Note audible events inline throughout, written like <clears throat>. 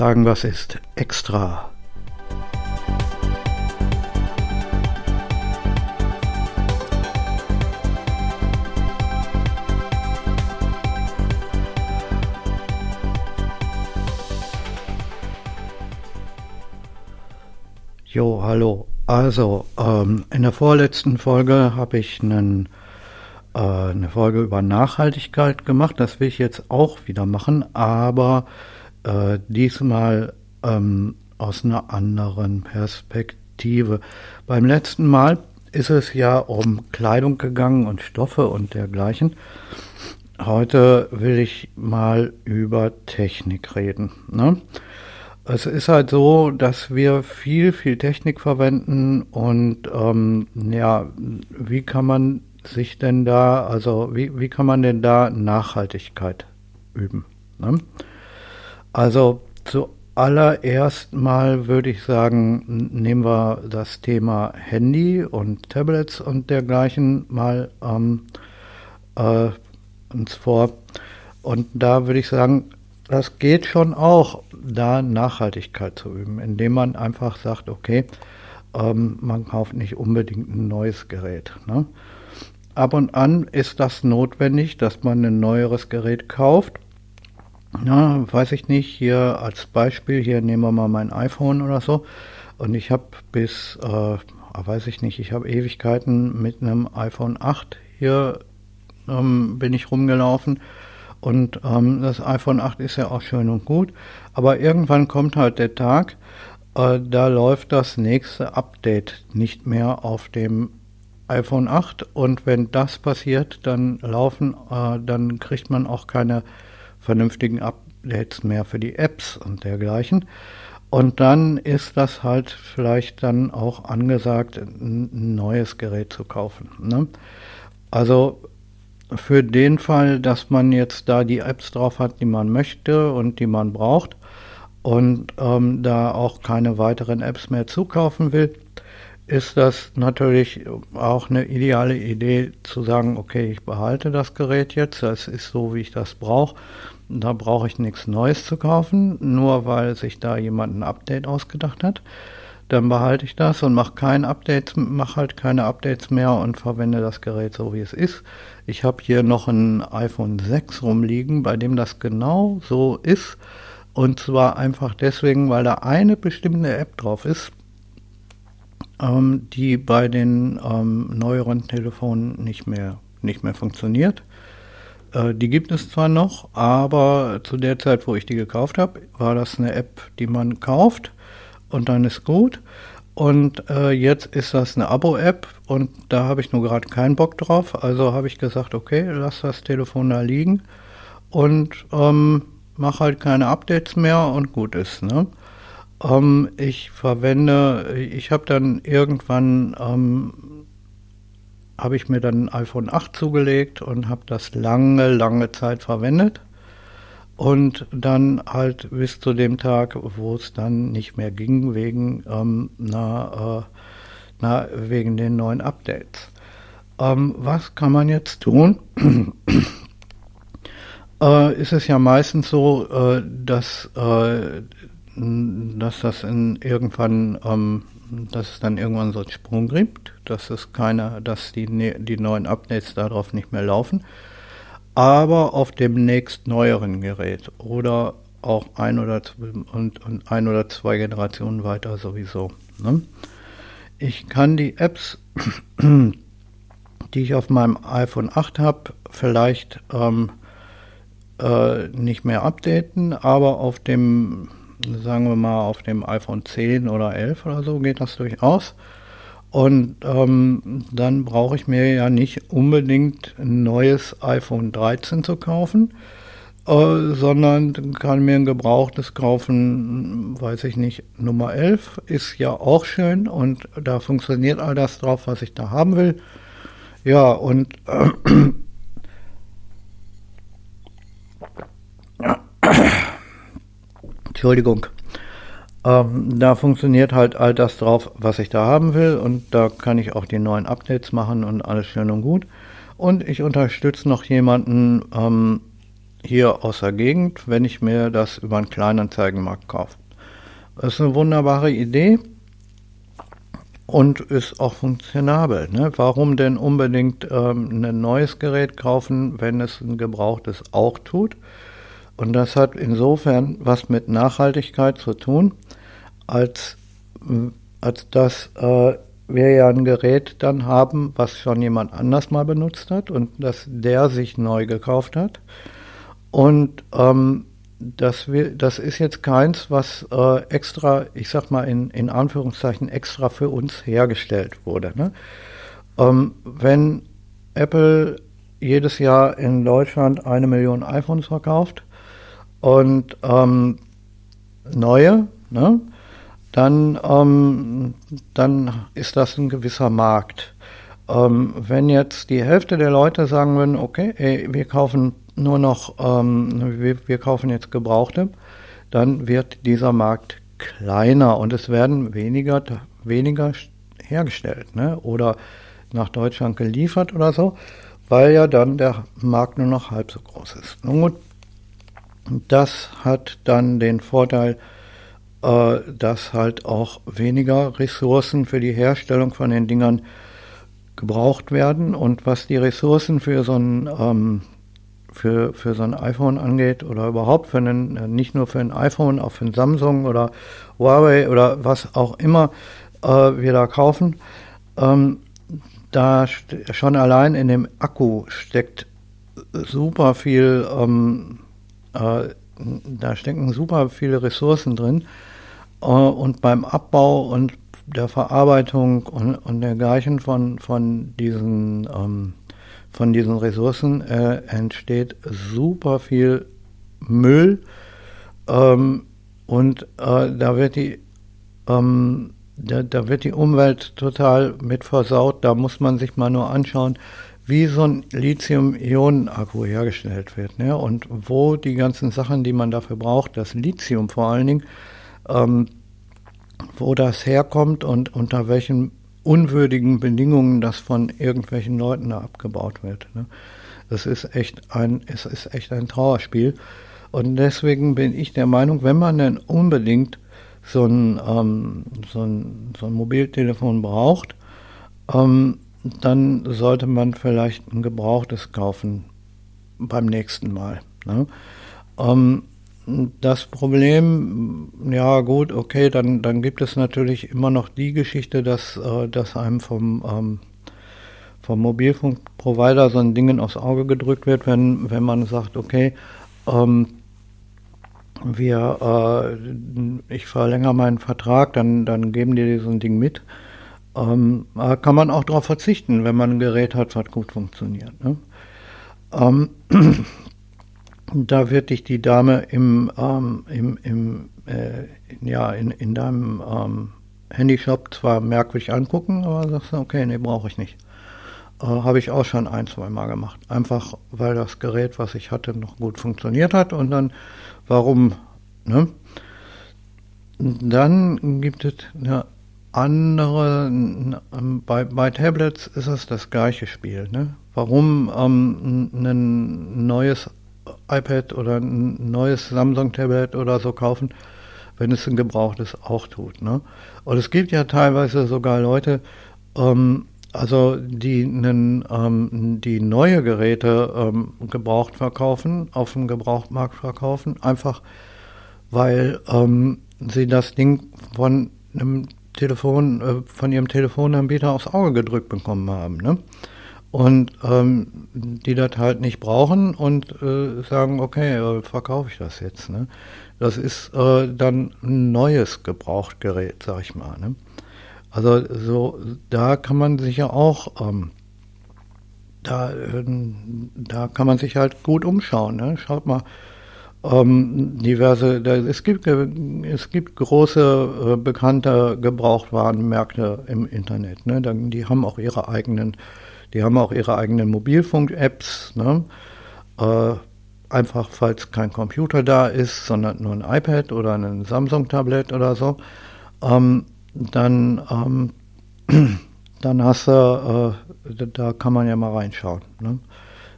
Sagen, was ist extra? Jo, hallo. Also, ähm, in der vorletzten Folge habe ich einen, äh, eine Folge über Nachhaltigkeit gemacht. Das will ich jetzt auch wieder machen, aber äh, diesmal ähm, aus einer anderen Perspektive. Beim letzten Mal ist es ja um Kleidung gegangen und Stoffe und dergleichen. Heute will ich mal über Technik reden. Ne? Es ist halt so, dass wir viel, viel Technik verwenden und ähm, ja, wie kann man sich denn da, also wie, wie kann man denn da Nachhaltigkeit üben? Ne? Also zuallererst mal würde ich sagen, nehmen wir das Thema Handy und Tablets und dergleichen mal ähm, äh, uns vor. Und da würde ich sagen, das geht schon auch, da Nachhaltigkeit zu üben, indem man einfach sagt, okay, ähm, man kauft nicht unbedingt ein neues Gerät. Ne? Ab und an ist das notwendig, dass man ein neueres Gerät kauft na, weiß ich nicht, hier als Beispiel, hier nehmen wir mal mein iPhone oder so. Und ich habe bis, äh, weiß ich nicht, ich habe Ewigkeiten mit einem iPhone 8 hier ähm, bin ich rumgelaufen. Und ähm, das iPhone 8 ist ja auch schön und gut. Aber irgendwann kommt halt der Tag, äh, da läuft das nächste Update nicht mehr auf dem iPhone 8. Und wenn das passiert, dann laufen, äh, dann kriegt man auch keine vernünftigen Updates mehr für die Apps und dergleichen. Und dann ist das halt vielleicht dann auch angesagt, ein neues Gerät zu kaufen. Ne? Also für den Fall, dass man jetzt da die Apps drauf hat, die man möchte und die man braucht und ähm, da auch keine weiteren Apps mehr zukaufen will, ist das natürlich auch eine ideale Idee zu sagen, okay, ich behalte das Gerät jetzt, das ist so, wie ich das brauche. Da brauche ich nichts Neues zu kaufen, nur weil sich da jemand ein Update ausgedacht hat. Dann behalte ich das und mache kein Update, mache halt keine Updates mehr und verwende das Gerät so wie es ist. Ich habe hier noch ein iPhone 6 rumliegen, bei dem das genau so ist. Und zwar einfach deswegen, weil da eine bestimmte App drauf ist, ähm, die bei den ähm, neueren Telefonen nicht mehr, nicht mehr funktioniert. Äh, die gibt es zwar noch, aber zu der Zeit, wo ich die gekauft habe, war das eine App, die man kauft und dann ist gut. Und äh, jetzt ist das eine Abo-App und da habe ich nur gerade keinen Bock drauf. Also habe ich gesagt, okay, lass das Telefon da liegen und ähm, mach halt keine Updates mehr und gut ist. Ne? Ähm, ich verwende, ich habe dann irgendwann, ähm, habe ich mir dann ein iPhone 8 zugelegt und habe das lange, lange Zeit verwendet. Und dann halt bis zu dem Tag, wo es dann nicht mehr ging, wegen, ähm, na, äh, na, wegen den neuen Updates. Ähm, was kann man jetzt tun? <clears throat> äh, ist es ja meistens so, äh, dass äh, dass das in irgendwann, ähm, dass es dann irgendwann so einen Sprung gibt, dass es keine, dass die, ne, die neuen Updates darauf nicht mehr laufen. Aber auf dem nächst neueren Gerät oder auch ein oder, und, und ein oder zwei Generationen weiter sowieso. Ne? Ich kann die Apps, <clears throat> die ich auf meinem iPhone 8 habe, vielleicht ähm, äh, nicht mehr updaten, aber auf dem sagen wir mal auf dem iPhone 10 oder 11 oder so geht das durchaus. Und ähm, dann brauche ich mir ja nicht unbedingt ein neues iPhone 13 zu kaufen, äh, sondern kann mir ein gebrauchtes kaufen, weiß ich nicht, Nummer 11 ist ja auch schön und da funktioniert all das drauf, was ich da haben will. Ja, und äh, Entschuldigung. Ähm, da funktioniert halt all das drauf, was ich da haben will und da kann ich auch die neuen Updates machen und alles schön und gut. Und ich unterstütze noch jemanden, ähm, hier aus der Gegend, wenn ich mir das über einen kleinen Zeigenmarkt kaufe. Das ist eine wunderbare Idee und ist auch funktionabel. Ne? Warum denn unbedingt ähm, ein neues Gerät kaufen, wenn es ein gebrauchtes auch tut? Und das hat insofern was mit Nachhaltigkeit zu tun, als, als dass äh, wir ja ein Gerät dann haben, was schon jemand anders mal benutzt hat und dass der sich neu gekauft hat. Und ähm, das, wir, das ist jetzt keins, was äh, extra, ich sag mal in, in Anführungszeichen, extra für uns hergestellt wurde. Ne? Ähm, wenn Apple jedes Jahr in Deutschland eine Million iPhones verkauft und ähm, neue, ne, dann, ähm, dann ist das ein gewisser Markt. Ähm, wenn jetzt die Hälfte der Leute sagen würden, okay, ey, wir kaufen nur noch, ähm, wir, wir kaufen jetzt Gebrauchte, dann wird dieser Markt kleiner und es werden weniger, weniger hergestellt ne? oder nach Deutschland geliefert oder so, weil ja dann der Markt nur noch halb so groß ist. Nun gut, das hat dann den Vorteil, äh, dass halt auch weniger Ressourcen für die Herstellung von den Dingern gebraucht werden. Und was die Ressourcen für so ein ähm, für, für so ein iPhone angeht oder überhaupt für einen, äh, nicht nur für ein iPhone, auch für ein Samsung oder Huawei oder was auch immer äh, wir da kaufen, ähm, da schon allein in dem Akku steckt super viel, ähm, äh, da stecken super viele Ressourcen drin. Äh, und beim Abbau und der Verarbeitung und, und dergleichen von, von diesen ähm, von diesen Ressourcen äh, entsteht super viel Müll ähm, und äh, da wird die ähm, da, da, wird die Umwelt total mit versaut. Da muss man sich mal nur anschauen, wie so ein Lithium-Ionen-Akku hergestellt wird ne? und wo die ganzen Sachen, die man dafür braucht, das Lithium vor allen Dingen, ähm, wo das herkommt und unter welchen unwürdigen Bedingungen das von irgendwelchen Leuten da abgebaut wird. Ne? Das ist echt ein, es ist echt ein Trauerspiel. Und deswegen bin ich der Meinung, wenn man denn unbedingt so ein, ähm, so ein, so ein Mobiltelefon braucht, ähm, dann sollte man vielleicht ein gebrauchtes kaufen beim nächsten Mal. Ne? Ähm, das Problem, ja gut, okay, dann, dann gibt es natürlich immer noch die Geschichte, dass, äh, dass einem vom, ähm, vom Mobilfunkprovider so ein Ding aufs Auge gedrückt wird, wenn, wenn man sagt, okay, ähm, wir, äh, ich verlängere meinen Vertrag, dann, dann geben die so ein Ding mit. Ähm, kann man auch darauf verzichten, wenn man ein Gerät hat, was gut funktioniert. Ne? Ähm, <clears throat> da wird dich die Dame im, ähm, im, im äh, ja, in, in deinem ähm, Handyshop zwar merkwürdig angucken, aber sagst du, okay, nee, brauche ich nicht. Äh, Habe ich auch schon ein, zwei Mal gemacht. Einfach, weil das Gerät, was ich hatte, noch gut funktioniert hat und dann, warum, ne? Dann gibt es eine andere, bei, bei Tablets ist es das gleiche Spiel, ne? Warum ähm, ein neues iPad oder ein neues Samsung-Tablet oder so kaufen, wenn es ein gebrauchtes auch tut. Ne? Und es gibt ja teilweise sogar Leute, ähm, also die, einen, ähm, die neue Geräte ähm, gebraucht verkaufen, auf dem Gebrauchtmarkt verkaufen, einfach weil ähm, sie das Ding von einem Telefon, äh, von ihrem Telefonanbieter aufs Auge gedrückt bekommen haben. Ne? und ähm, die das halt nicht brauchen und äh, sagen, okay, äh, verkaufe ich das jetzt. Ne? Das ist äh, dann ein neues Gebrauchtgerät, sag ich mal. Ne? Also so, da kann man sich ja auch, ähm, da, äh, da kann man sich halt gut umschauen. Ne? Schaut mal, ähm, diverse, da, es gibt es gibt große äh, bekannte Gebrauchtwarenmärkte im Internet. Ne? Da, die haben auch ihre eigenen die haben auch ihre eigenen Mobilfunk-Apps. Ne? Äh, einfach, falls kein Computer da ist, sondern nur ein iPad oder ein Samsung-Tablet oder so, ähm, dann, ähm, <clears throat> dann hast du, äh, da kann man ja mal reinschauen. Ne?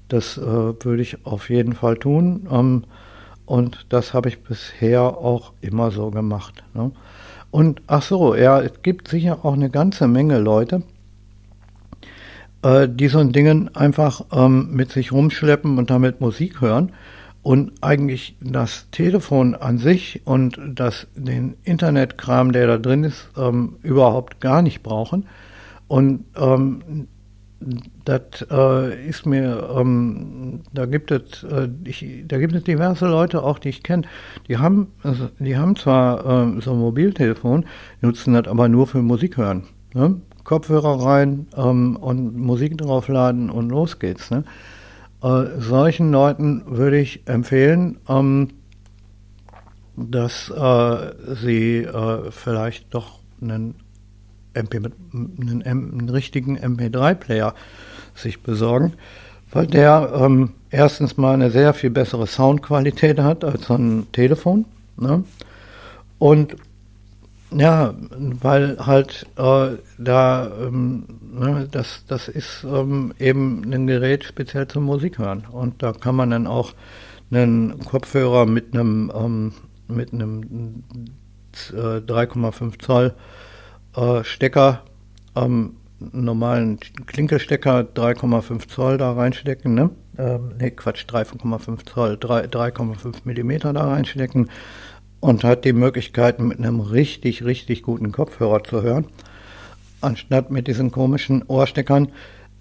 Das äh, würde ich auf jeden Fall tun. Und das habe ich bisher auch immer so gemacht. Ne? Und ach so, ja, es gibt sicher auch eine ganze Menge Leute, äh, die so ein Dingen einfach ähm, mit sich rumschleppen und damit Musik hören und eigentlich das Telefon an sich und das, den Internetkram, der da drin ist, ähm, überhaupt gar nicht brauchen. Und ähm, das äh, ist mir, ähm, da gibt es, äh, ich, da gibt es diverse Leute auch, die ich kenne, die haben, also, die haben zwar äh, so ein Mobiltelefon, nutzen das aber nur für Musik hören. Ne? Kopfhörer rein ähm, und Musik draufladen und los geht's. Ne? Äh, solchen Leuten würde ich empfehlen, ähm, dass äh, sie äh, vielleicht doch einen, MP, einen, einen richtigen MP3-Player sich besorgen, weil der ähm, erstens mal eine sehr viel bessere Soundqualität hat als so ein Telefon. Ne? Und ja, weil halt äh, da, ähm, ne, das, das ist ähm, eben ein Gerät speziell zum Musik hören. Und da kann man dann auch einen Kopfhörer mit einem, ähm, mit einem äh, 3,5 Zoll äh, Stecker, ähm, normalen Klinkelstecker 3,5 Zoll da reinstecken, ne? Ähm, ne, Quatsch, 3,5 Zoll, 3,5 Millimeter da reinstecken und hat die Möglichkeit, mit einem richtig, richtig guten Kopfhörer zu hören, anstatt mit diesen komischen Ohrsteckern,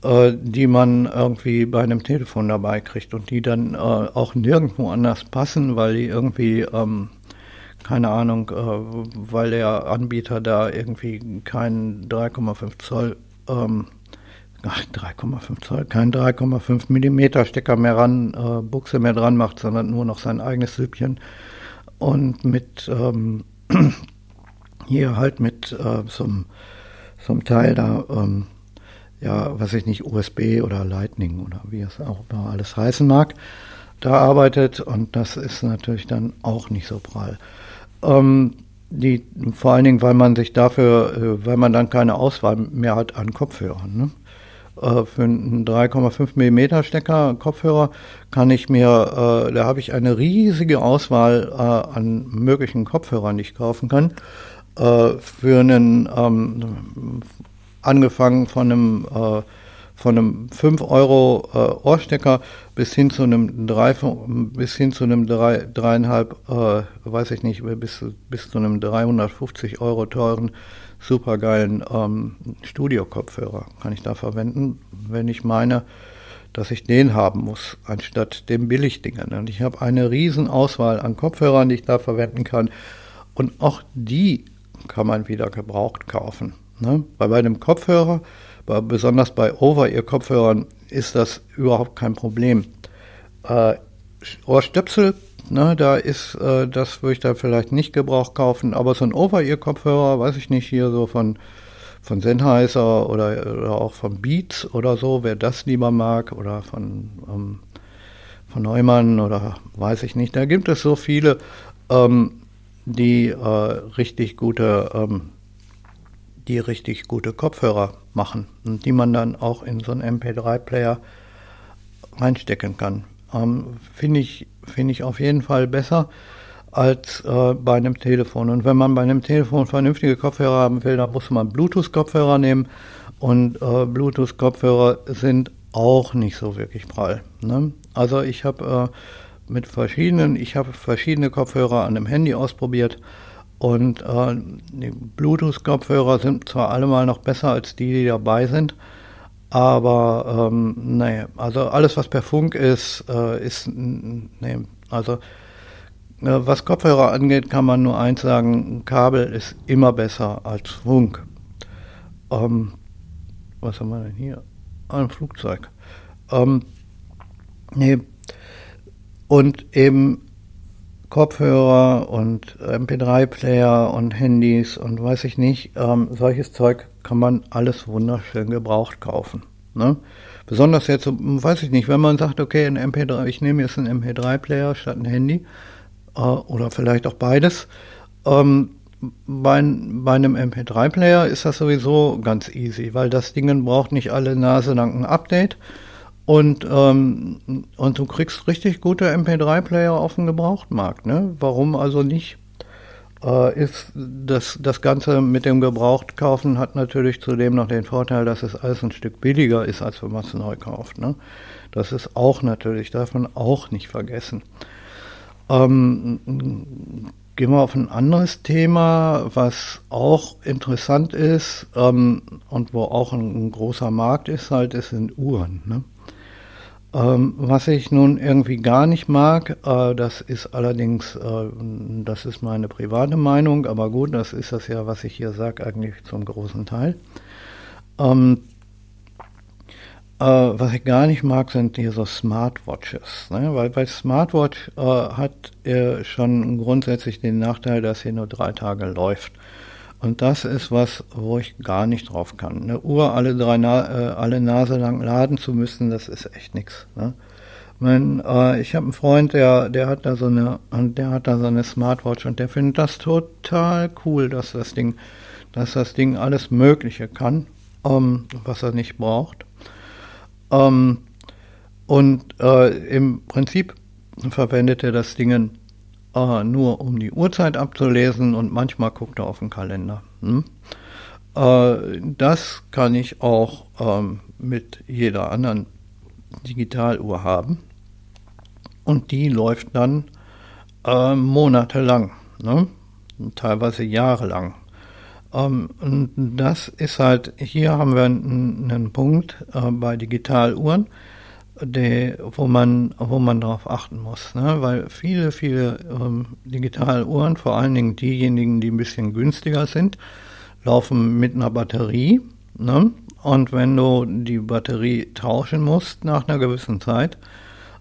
äh, die man irgendwie bei einem Telefon dabei kriegt und die dann äh, auch nirgendwo anders passen, weil die irgendwie, ähm, keine Ahnung, äh, weil der Anbieter da irgendwie keinen 3,5 Zoll ähm, ach, 3,5 Zoll, kein 3,5 Millimeter Stecker mehr ran, äh, Buchse mehr dran macht, sondern nur noch sein eigenes Süppchen und mit ähm, <clears throat> hier halt mit äh, so einem Teil da, ähm, ja, was ich nicht, USB oder Lightning oder wie es auch immer alles heißen mag, da arbeitet und das ist natürlich dann auch nicht so prall. Ähm, die, vor allen Dingen, weil man sich dafür, äh, weil man dann keine Auswahl mehr hat an Kopfhörern. Ne? Äh, für einen 3,5 mm Stecker Kopfhörer kann ich mir, äh, da habe ich eine riesige Auswahl äh, an möglichen Kopfhörern, die ich kaufen kann. Äh, für einen, ähm, angefangen von einem, äh, von einem 5 Euro äh, Ohrstecker bis hin zu einem 3, bis hin zu einem 3, 3,5, weiß ich nicht, bis, bis zu einem 350 Euro teuren super geilen ähm, Studio-Kopfhörer kann ich da verwenden, wenn ich meine, dass ich den haben muss, anstatt dem Billigdingen. Und ich habe eine riesen Auswahl an Kopfhörern, die ich da verwenden kann. Und auch die kann man wieder gebraucht kaufen. Ne? Weil bei einem Kopfhörer, bei, besonders bei Over-Ear-Kopfhörern, ist das überhaupt kein Problem. Äh, Ohrstöpsel Ne, da ist, äh, das würde ich da vielleicht nicht Gebrauch kaufen, aber so ein Over-Ear-Kopfhörer, weiß ich nicht, hier so von, von Sennheiser oder, oder auch von Beats oder so, wer das lieber mag, oder von, ähm, von Neumann oder weiß ich nicht. Da gibt es so viele, ähm, die äh, richtig gute, ähm, die richtig gute Kopfhörer machen und die man dann auch in so einen MP3-Player reinstecken kann. Ähm, Finde ich, find ich auf jeden Fall besser als äh, bei einem Telefon. Und wenn man bei einem Telefon vernünftige Kopfhörer haben will, dann muss man Bluetooth-Kopfhörer nehmen. Und äh, Bluetooth-Kopfhörer sind auch nicht so wirklich prall. Ne? Also ich habe äh, mit verschiedenen, ich habe verschiedene Kopfhörer an dem Handy ausprobiert. Und äh, die Bluetooth-Kopfhörer sind zwar allemal noch besser als die, die dabei sind, aber ähm, nee, also alles, was per Funk ist, äh, ist, nee, also äh, was Kopfhörer angeht, kann man nur eins sagen, Kabel ist immer besser als Funk. Ähm, was haben wir denn hier? Ein Flugzeug. Ähm, nee. Und eben Kopfhörer und MP3-Player und Handys und weiß ich nicht, ähm, solches Zeug kann man alles wunderschön gebraucht kaufen. Ne? Besonders jetzt, weiß ich nicht, wenn man sagt, okay, ein MP3, ich nehme jetzt einen MP3-Player statt ein Handy äh, oder vielleicht auch beides. Ähm, bei, bei, einem MP3-Player ist das sowieso ganz easy, weil das Ding braucht nicht alle Nase lang ein Update Und, ähm, und du kriegst richtig gute MP3-Player auf dem Gebrauchtmarkt. Ne? Warum also nicht? Äh, ist das, das Ganze mit dem Gebrauchtkaufen hat natürlich zudem noch den Vorteil, dass es alles ein Stück billiger ist, als wenn man es neu kauft. Ne? Das ist auch natürlich, darf man auch nicht vergessen. Ähm, gehen wir auf ein anderes Thema, was auch interessant ist ähm, und wo auch ein, ein, großer Markt ist, halt, ist sind Uhren. Ne? Ähm, was ich nun irgendwie gar nicht mag, äh, das ist allerdings, äh, das ist meine private Meinung, aber gut, das ist das ja, was ich hier sage, eigentlich zum großen Teil. Ähm, äh, was ich gar nicht mag, sind hier so Smartwatches, ne? weil bei Smartwatch äh, hat er schon grundsätzlich den Nachteil, dass sie nur drei Tage läuft. Und das ist was, wo ich gar nicht drauf kann. Eine Uhr alle drei Na äh, alle Nase lang laden zu müssen, das ist echt nichts. Ne? Mein, äh, ich habe einen Freund, der, der hat da so eine, der hat da so eine Smartwatch und der findet das total cool, dass das Ding, dass das Ding alles Mögliche kann, ähm, was er nicht braucht. Ähm, und äh, im Prinzip verwendet er das Ding äh, nur um die Uhrzeit abzulesen und manchmal guckt er auf den Kalender. Hm? Äh, das kann ich auch ähm, mit jeder anderen Digitaluhr haben. Und die läuft dann äh, monatelang, ne? teilweise jahrelang. Ähm, und das ist halt, hier haben wir einen, einen Punkt äh, bei Digitaluhren die, wo man, wo man darauf achten muss, ne? weil viele, viele ähm, digitale vor allen Dingen diejenigen, die ein bisschen günstiger sind, laufen mit einer Batterie. Ne? Und wenn du die Batterie tauschen musst nach einer gewissen Zeit,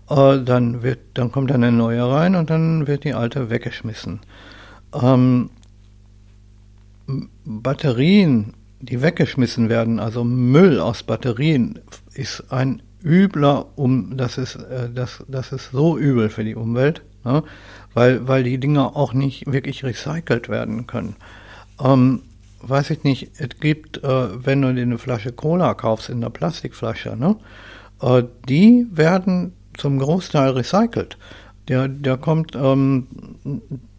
äh, dann wird, dann kommt eine neue rein und dann wird die alte weggeschmissen. Ähm, Batterien, die weggeschmissen werden, also Müll aus Batterien, ist ein übler um, das ist, äh, das, das ist so übel für die Umwelt, ne? weil, weil die Dinger auch nicht wirklich recycelt werden können. Ähm, weiß ich nicht, es gibt, äh, wenn du dir eine Flasche Cola kaufst in der Plastikflasche, ne? Äh, die werden zum Großteil recycelt. Der, der kommt, ähm,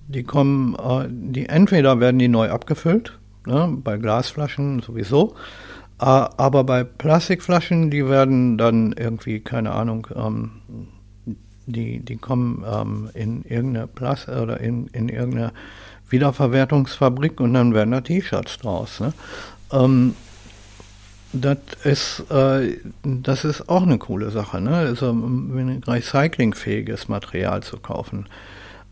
die kommen, äh, die entweder werden die neu abgefüllt, ne? bei Glasflaschen sowieso, aber bei Plastikflaschen, die werden dann irgendwie, keine Ahnung, ähm, die, die kommen ähm, in irgendeine Plas oder in, in irgendeine Wiederverwertungsfabrik und dann werden da T-Shirts draus. Ne? Ähm, das ist, äh, das ist auch eine coole Sache, ne? Also recyclingfähiges Material zu kaufen.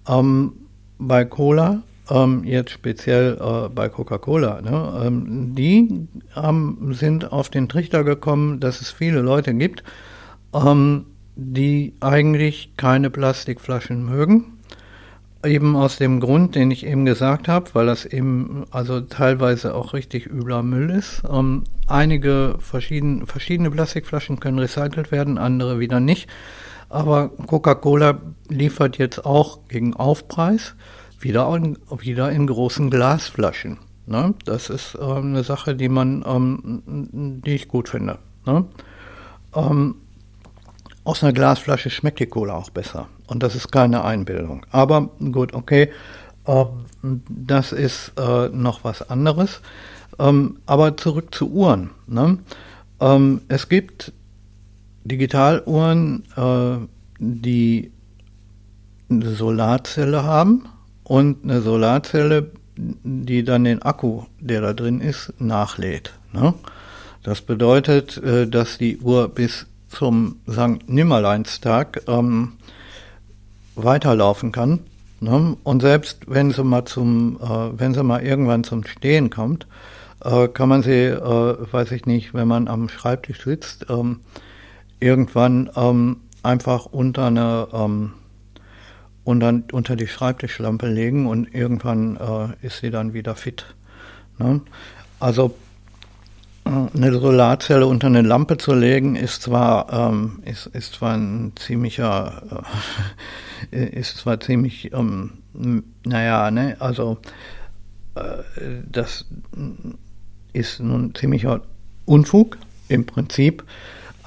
Ähm, bei Cola ähm, jetzt speziell äh, bei Coca-Cola, ne, ähm, die ähm, sind auf den Trichter gekommen, dass es viele Leute gibt, ähm, die eigentlich keine Plastikflaschen mögen. Eben aus dem Grund, den ich eben gesagt habe, weil das eben also teilweise auch richtig übler Müll ist. Ähm, einige verschieden, verschiedene Plastikflaschen können recycelt werden, andere wieder nicht. Aber Coca-Cola liefert jetzt auch gegen Aufpreis wieder in, wieder in großen Glasflaschen. Ne? Das ist äh, eine Sache, die man, ähm, die ich gut finde. Ne? Ähm, aus einer Glasflasche schmeckt die Cola auch besser. Und das ist keine Einbildung. Aber gut, okay, äh, das ist äh, noch was anderes. Ähm, aber zurück zu Uhren. Ne? Ähm, es gibt Digitaluhren, äh, die eine Solarzelle haben und eine Solarzelle, die dann den Akku, der da drin ist, nachlädt. Ne? Das bedeutet, äh, dass die Uhr bis zum St. Nimmerleinstag ähm, weiterlaufen kann. Ne? Und selbst wenn sie mal zum, äh, wenn sie mal irgendwann zum Stehen kommt, äh, kann man sie, äh, weiß ich nicht, wenn man am Schreibtisch sitzt, ähm, irgendwann ähm, einfach unter eine ähm, und dann unter die Schreibtischlampe legen und irgendwann äh, ist sie dann wieder fit. Ne? Also äh, eine Solarzelle unter eine Lampe zu legen, ist zwar, ähm, ist, ist zwar ein ziemlicher, äh, <laughs> ist zwar ziemlich, ähm, naja, ne, also äh, das ist nun ziemlicher Unfug im Prinzip,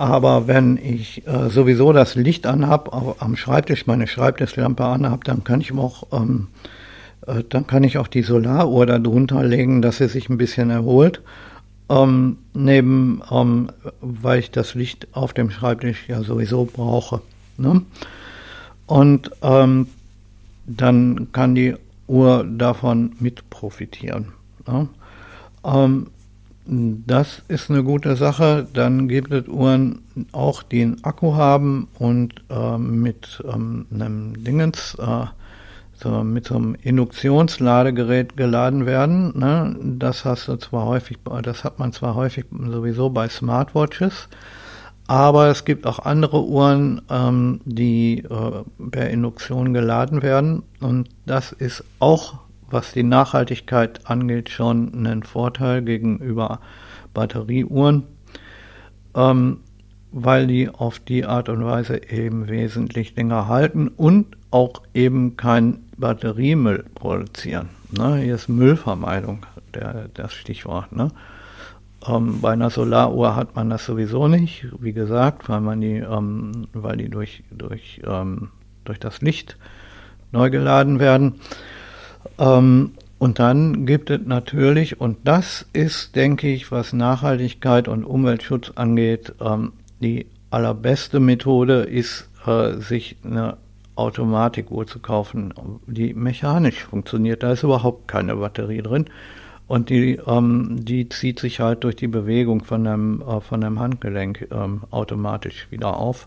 aber wenn ich äh, sowieso das Licht anhab, am Schreibtisch meine Schreibtischlampe anhab, dann kann ich auch ähm, äh, dann kann ich auch die Solaruhr darunter legen, dass sie sich ein bisschen erholt. Ähm, neben, ähm, weil ich das Licht auf dem Schreibtisch ja sowieso brauche. Ne? Und ähm, dann kann die Uhr davon mit profitieren. Ne? Das ist eine gute Sache. Dann gibt es Uhren auch, die einen Akku haben und äh, mit ähm, einem Dingens, äh, so, mit so einem Induktionsladegerät geladen werden. Ne? Das hast du zwar häufig, das hat man zwar häufig sowieso bei Smartwatches, aber es gibt auch andere Uhren, ähm, die äh, per Induktion geladen werden und das ist auch was die Nachhaltigkeit angeht, schon einen Vorteil gegenüber Batterieuhren, ähm, weil die auf die Art und Weise eben wesentlich länger halten und auch eben kein Batteriemüll produzieren. Ne? Hier ist Müllvermeidung der, das Stichwort. Ne? Ähm, bei einer Solaruhr hat man das sowieso nicht, wie gesagt, weil man die, ähm, weil die durch, durch, ähm, durch das Licht neu geladen werden. Ähm, und dann gibt es natürlich, und das ist, denke ich, was Nachhaltigkeit und Umweltschutz angeht, ähm, die allerbeste Methode ist, äh, sich eine Automatikuhr zu kaufen, die mechanisch funktioniert. Da ist überhaupt keine Batterie drin. Und die, ähm, die zieht sich halt durch die Bewegung von einem, äh, von einem Handgelenk ähm, automatisch wieder auf.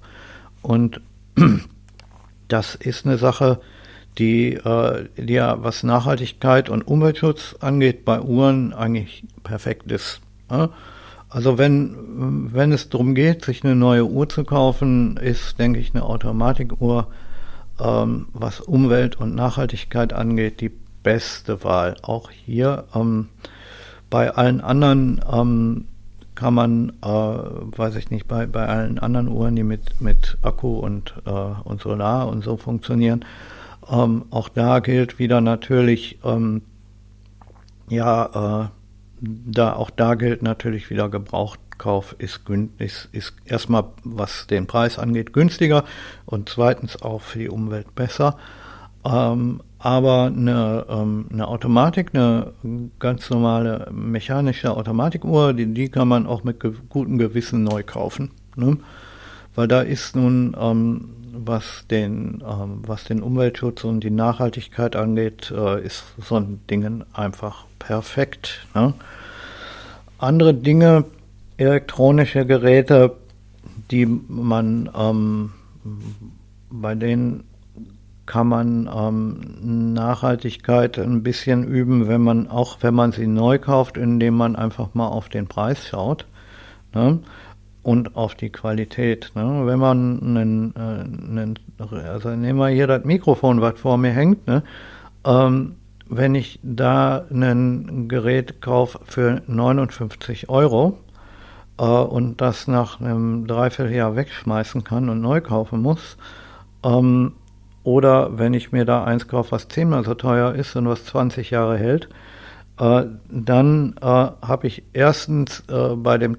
Und <clears throat> das ist eine Sache, die, äh, die ja, was Nachhaltigkeit und Umweltschutz angeht, bei Uhren eigentlich perfekt ist. Ja? Also wenn, wenn es darum geht, sich eine neue Uhr zu kaufen, ist, denke ich, eine Automatikuhr, ähm, was Umwelt und Nachhaltigkeit angeht, die beste Wahl. Auch hier ähm, bei allen anderen ähm, kann man, äh, weiß ich nicht, bei, bei allen anderen Uhren, die mit, mit Akku und, äh, und Solar und so funktionieren, ähm, auch da gilt wieder natürlich, ähm, ja, äh, da auch da gilt natürlich wieder Gebrauchtkauf ist, ist, ist erstmal, was den Preis angeht, günstiger und zweitens auch für die Umwelt besser. Ähm, aber eine, ähm, eine Automatik, eine ganz normale mechanische Automatikuhr, die, die kann man auch mit ge gutem Gewissen neu kaufen. Ne? Weil da ist nun ähm, was den, ähm, was den Umweltschutz und die Nachhaltigkeit angeht, äh, ist so ein Ding einfach perfekt. Ne? Andere Dinge, elektronische Geräte, die man, ähm, bei denen kann man ähm, Nachhaltigkeit ein bisschen üben, wenn man auch, wenn man sie neu kauft, indem man einfach mal auf den Preis schaut. Ne? Und auf die Qualität. Ne? Wenn man einen, äh, einen, also nehmen wir hier das Mikrofon, was vor mir hängt, ne? Ähm, wenn ich da ein Gerät kaufe für 59 Euro äh, und das nach einem Dreivierteljahr wegschmeißen kann und neu kaufen muss, ähm, oder wenn ich mir da eins kaufe, was zehnmal so teuer ist und was 20 Jahre hält, äh, dann äh, habe ich erstens äh, bei dem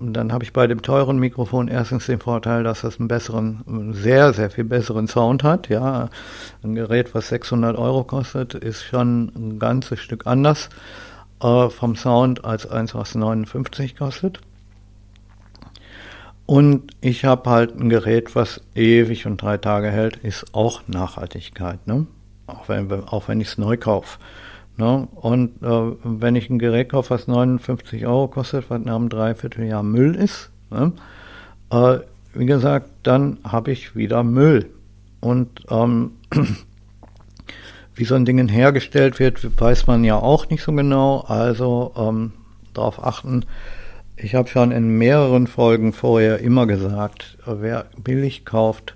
dann habe ich bei dem teuren Mikrofon erstens den Vorteil, dass es einen besseren, sehr, sehr viel besseren Sound hat. Ja, ein Gerät, was 600 Euro kostet, ist schon ein ganzes Stück anders äh, vom Sound als eins, was 59 kostet. Und ich habe halt ein Gerät, was ewig und drei Tage hält, ist auch Nachhaltigkeit, ne? Auch wenn, auch wenn ich es neu kaufe. Ne? Und äh, wenn ich ein Gerät kaufe, was 59 Euro kostet, was nach einem Dreivierteljahr Müll ist, ne? äh, wie gesagt, dann habe ich wieder Müll. Und ähm, <clears throat> wie so ein Ding hergestellt wird, weiß man ja auch nicht so genau. Also ähm, darauf achten. Ich habe schon in mehreren Folgen vorher immer gesagt, wer billig kauft,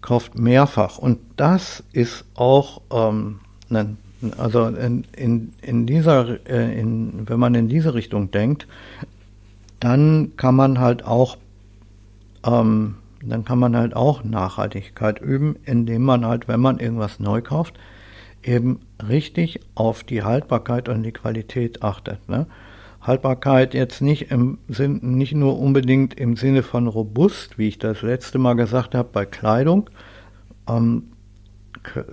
kauft mehrfach. Und das ist auch ähm, ein also in, in, in dieser, äh, in, wenn man in diese Richtung denkt, dann kann man halt auch, ähm, dann kann man halt auch Nachhaltigkeit üben, indem man halt, wenn man irgendwas neu kauft, eben richtig auf die Haltbarkeit und die Qualität achtet. Ne? Haltbarkeit jetzt nicht im Sinn, nicht nur unbedingt im Sinne von robust, wie ich das letzte Mal gesagt habe bei Kleidung. Ähm,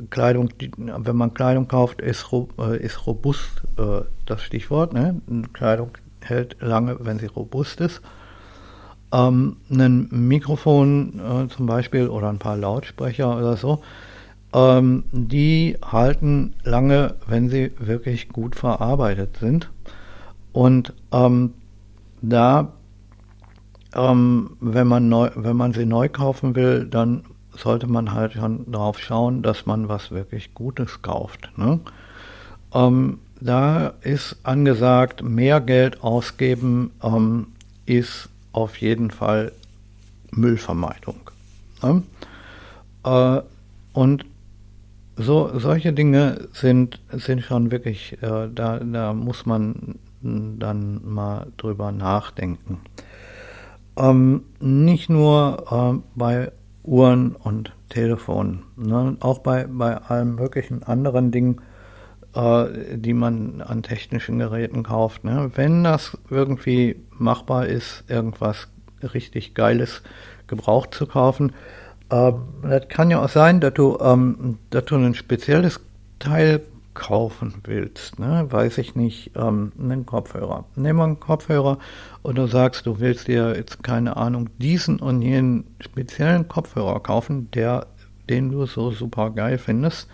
Kleidung, wenn man Kleidung kauft, ist, äh, ist robust äh, das Stichwort. Ne? Kleidung hält lange, wenn sie robust ist. Ähm, ein Mikrofon äh, zum Beispiel oder ein paar Lautsprecher oder so, ähm, die halten lange, wenn sie wirklich gut verarbeitet sind. Und ähm, da, ähm, wenn, man neu, wenn man sie neu kaufen will, dann sollte man halt schon darauf schauen, dass man was wirklich Gutes kauft. Ne? Ähm, da ist angesagt, mehr Geld ausgeben ähm, ist auf jeden Fall Müllvermeidung. Ne? Äh, und so, solche Dinge sind, sind schon wirklich, äh, da, da muss man dann mal drüber nachdenken. Ähm, nicht nur äh, bei Uhren und Telefonen, ne? auch bei, bei allen möglichen anderen Dingen, äh, die man an technischen Geräten kauft. Ne? Wenn das irgendwie machbar ist, irgendwas richtig Geiles gebraucht zu kaufen, äh, das kann ja auch sein, dass du, ähm, dass du ein spezielles Teil kaufen willst, ne? weiß ich nicht, ähm, einen Kopfhörer. Nimm einen Kopfhörer und du sagst, du willst dir jetzt keine Ahnung diesen und jenen speziellen Kopfhörer kaufen, der, den du so super geil findest.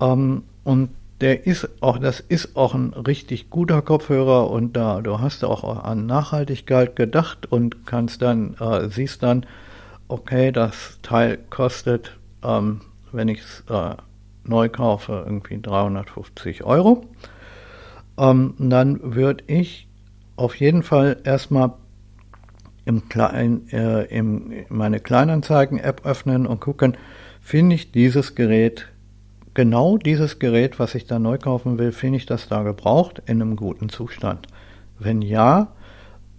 Ähm, und der ist auch, das ist auch ein richtig guter Kopfhörer und da du hast auch an Nachhaltigkeit gedacht und kannst dann, äh, siehst dann, okay, das Teil kostet, ähm, wenn ich es äh, neu kaufe, irgendwie 350 Euro. Ähm, dann würde ich auf jeden Fall erstmal im Klein, äh, im, meine Kleinanzeigen-App öffnen und gucken, finde ich dieses Gerät, genau dieses Gerät, was ich da neu kaufen will, finde ich das da gebraucht in einem guten Zustand? Wenn ja,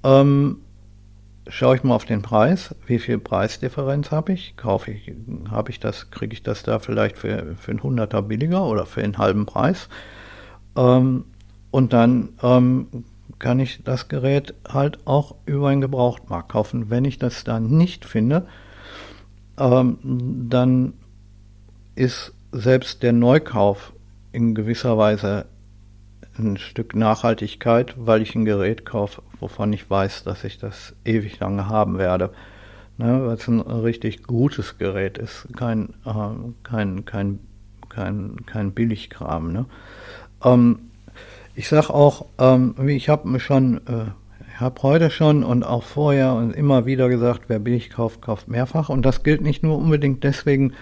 ähm, schaue ich mal auf den Preis, wie viel Preisdifferenz habe ich, kaufe ich, habe ich das, kriege ich das da vielleicht für, für einen Hunderter billiger oder für einen halben Preis. Ähm, und dann ähm, kann ich das Gerät halt auch über einen Gebrauchtmarkt kaufen. Wenn ich das da nicht finde, ähm, dann ist selbst der Neukauf in gewisser Weise ein Stück Nachhaltigkeit, weil ich ein Gerät kaufe, wovon ich weiß, dass ich das ewig lange haben werde. Ne, weil es ein richtig gutes Gerät ist, kein, äh, kein, kein, kein, kein Billigkram. Ne? Ähm, ich sage auch, ähm, ich habe schon, äh, habe heute schon und auch vorher und immer wieder gesagt, wer billig kauft, kauft mehrfach. Und das gilt nicht nur unbedingt deswegen,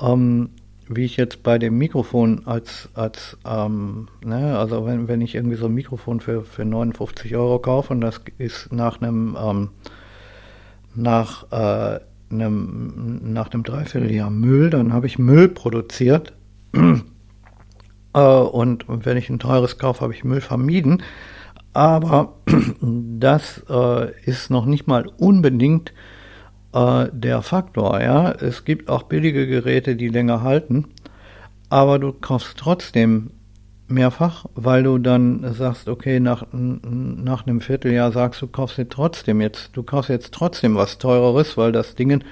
ähm, wie ich jetzt bei dem Mikrofon als, als ähm, ne, also wenn, wenn ich irgendwie so ein Mikrofon für, für 59 Euro kaufe und das ist nach einem, ähm, nach, äh, einem, nach einem Dreivierteljahr Müll, dann habe ich Müll produziert. <clears throat> äh, und, wenn ich ein teures kaufe, habe ich Müll vermieden. Aber <clears throat> das äh, ist noch nicht mal unbedingt äh, der Faktor. Ja, es gibt auch billige Geräte, die länger halten, aber du kaufst trotzdem mehrfach, weil du dann sagst, okay, nach, nach einem Vierteljahr sagst du, kaufst dir trotzdem jetzt, du kaufst jetzt trotzdem was teureres, weil das Ding,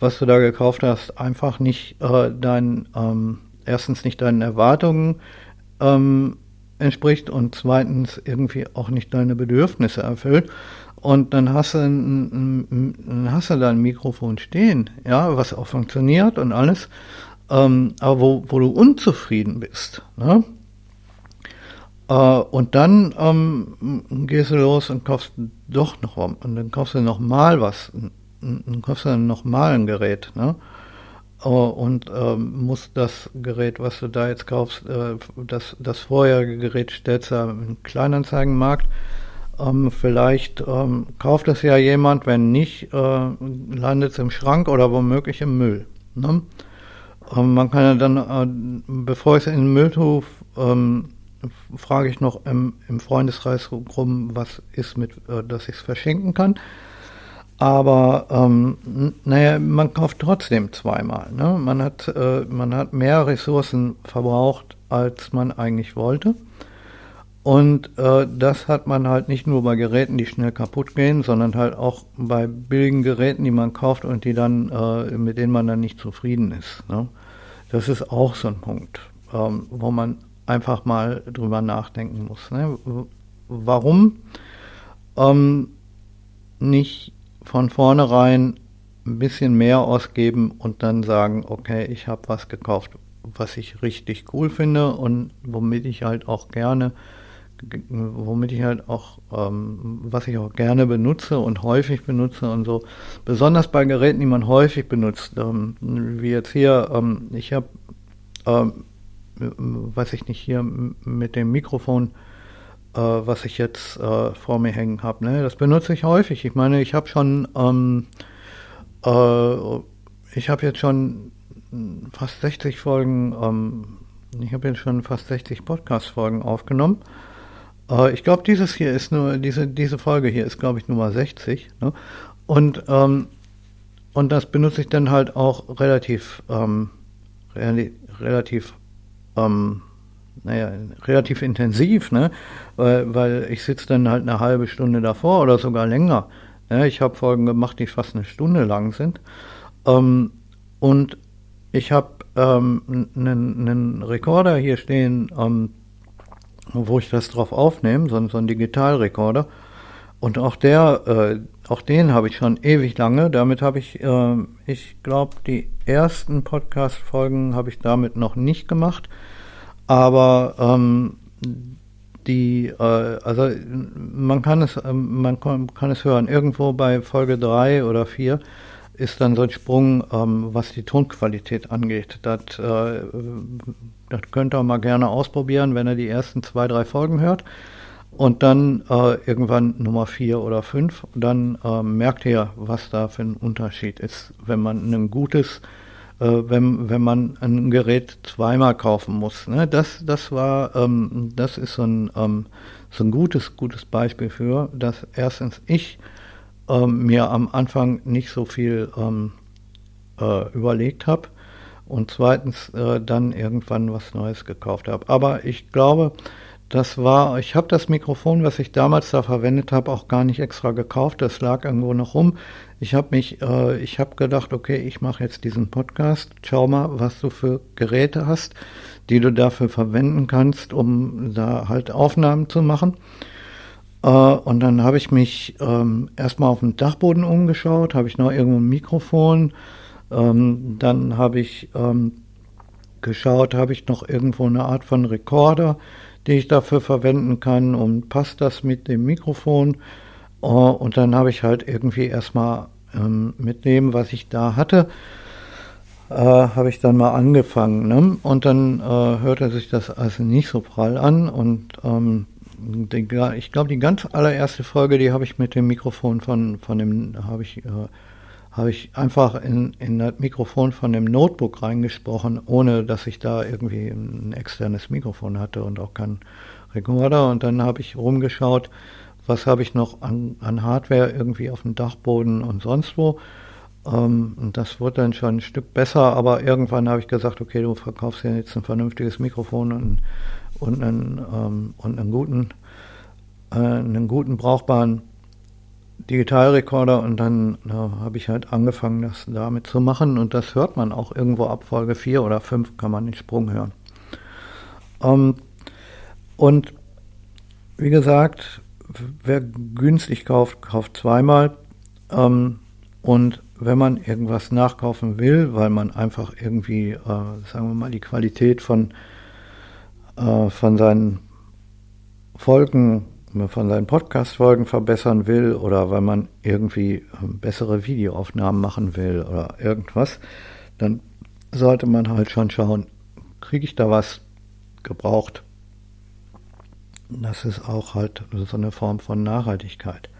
was du da gekauft hast, einfach nicht äh, dein, ähm, erstens nicht deinen Erwartungen ähm, entspricht und zweitens irgendwie auch nicht deine Bedürfnisse erfüllt. Und dann hast du, ein, ein, hast du da ein Mikrofon stehen, ja, was auch funktioniert und alles, ähm, aber wo, wo du unzufrieden bist. Ne? Äh, und dann ähm, gehst du los und kaufst doch noch und dann kaufst du noch mal was, dann kaufst du noch mal ein Gerät. Ne? Äh, und ähm, musst das Gerät, was du da jetzt kaufst, äh, das, das vorherige Gerät stellst du im Kleinanzeigenmarkt ähm, vielleicht ähm, kauft es ja jemand, wenn nicht, äh, landet es im Schrank oder womöglich im Müll. Ne? Ähm, man kann ja dann, äh, bevor ich es in den Müll tue, ähm, frage ich noch im, im, Freundeskreis rum, was ist mit, äh, dass ich es verschenken kann. Aber ähm, naja, man kauft trotzdem zweimal. Ne? Man, hat, äh, man hat mehr Ressourcen verbraucht, als man eigentlich wollte. Und äh, das hat man halt nicht nur bei Geräten, die schnell kaputt gehen, sondern halt auch bei billigen Geräten, die man kauft und die dann, äh, mit denen man dann nicht zufrieden ist. Ne? Das ist auch so ein Punkt, ähm, wo man einfach mal drüber nachdenken muss. Ne? Warum ähm, nicht von vornherein ein bisschen mehr ausgeben und dann sagen, okay, ich habe was gekauft, was ich richtig cool finde und womit ich halt auch gerne womit ich halt auch, ähm, was ich auch gerne benutze und häufig benutze und so. Besonders bei Geräten, die man häufig benutzt, ähm, wie jetzt hier, ähm, ich habe, ähm, weiß ich nicht, hier mit dem Mikrofon, äh, was ich jetzt äh, vor mir hängen habe, ne, das benutze ich häufig. Ich meine, ich habe schon, ähm, äh, ich habe jetzt schon fast 60 Folgen, ähm, ich habe jetzt schon fast 60 Podcast-Folgen aufgenommen. Ich glaube, dieses hier ist nur, diese, diese Folge hier ist, glaube ich, Nummer 60. Ne? Und, ähm, und das benutze ich dann halt auch relativ, ähm, relativ, ähm, naja, relativ intensiv, ne? Weil, weil ich sitze dann halt eine halbe Stunde davor oder sogar länger. Ne? Ich habe Folgen gemacht, die fast eine Stunde lang sind. Ähm, und ich habe ähm, einen Rekorder hier stehen, ähm, wo ich das drauf aufnehme, so, so ein Digitalrekorder. Und auch der, äh, auch den habe ich schon ewig lange. Damit habe ich, äh, ich glaube, die ersten Podcast-Folgen habe ich damit noch nicht gemacht. Aber ähm, die, äh, also man kann es, äh, man kann es hören. Irgendwo bei Folge 3 oder 4 ist dann so ein Sprung, ähm, was die Tonqualität angeht. Das, äh, das könnt ihr mal gerne ausprobieren, wenn ihr die ersten zwei, drei Folgen hört. Und dann äh, irgendwann Nummer vier oder fünf. Dann äh, merkt ihr, was da für ein Unterschied ist, wenn man ein gutes, äh, wenn, wenn man ein Gerät zweimal kaufen muss. Ne? Das, das war, ähm, das ist so ein, ähm, so ein gutes, gutes Beispiel für, dass erstens ich ähm, mir am Anfang nicht so viel ähm, äh, überlegt habe und zweitens äh, dann irgendwann was Neues gekauft habe. Aber ich glaube, das war, ich habe das Mikrofon, was ich damals da verwendet habe, auch gar nicht extra gekauft. Das lag irgendwo noch rum. Ich habe mich, äh, ich habe gedacht, okay, ich mache jetzt diesen Podcast. Schau mal, was du für Geräte hast, die du dafür verwenden kannst, um da halt Aufnahmen zu machen. Äh, und dann habe ich mich ähm, erstmal auf dem Dachboden umgeschaut, habe ich noch irgendwo ein Mikrofon. Ähm, dann habe ich ähm, geschaut, habe ich noch irgendwo eine Art von Rekorder, die ich dafür verwenden kann und passt das mit dem Mikrofon. Uh, und dann habe ich halt irgendwie erstmal ähm, mit dem, was ich da hatte, äh, habe ich dann mal angefangen. Ne? Und dann äh, hörte sich das also nicht so prall an und ähm, ich glaube, die ganz allererste Folge, die habe ich mit dem Mikrofon von, von dem, habe ich, äh, habe ich einfach in, in das Mikrofon von dem Notebook reingesprochen, ohne dass ich da irgendwie ein externes Mikrofon hatte und auch kein Rekorder. Und dann habe ich rumgeschaut, was habe ich noch an, an Hardware irgendwie auf dem Dachboden und sonst wo. Ähm, und das wurde dann schon ein Stück besser, aber irgendwann habe ich gesagt, okay, du verkaufst ja jetzt ein vernünftiges Mikrofon und und einen, ähm, und einen guten, äh, einen guten brauchbaren Digitalrekorder und dann äh, habe ich halt angefangen, das damit zu machen und das hört man auch irgendwo ab Folge 4 oder 5 kann man den Sprung hören. Ähm, und wie gesagt, wer günstig kauft, kauft zweimal. Ähm, und wenn man irgendwas nachkaufen will, weil man einfach irgendwie, äh, sagen wir mal, die Qualität von äh, von seinen Folgen, von seinen Podcast-Folgen verbessern will oder weil man irgendwie ähm, bessere Videoaufnahmen machen will oder irgendwas, dann sollte man halt schon schauen, kriege ich da was gebraucht. Das ist auch halt so eine Form von Nachhaltigkeit.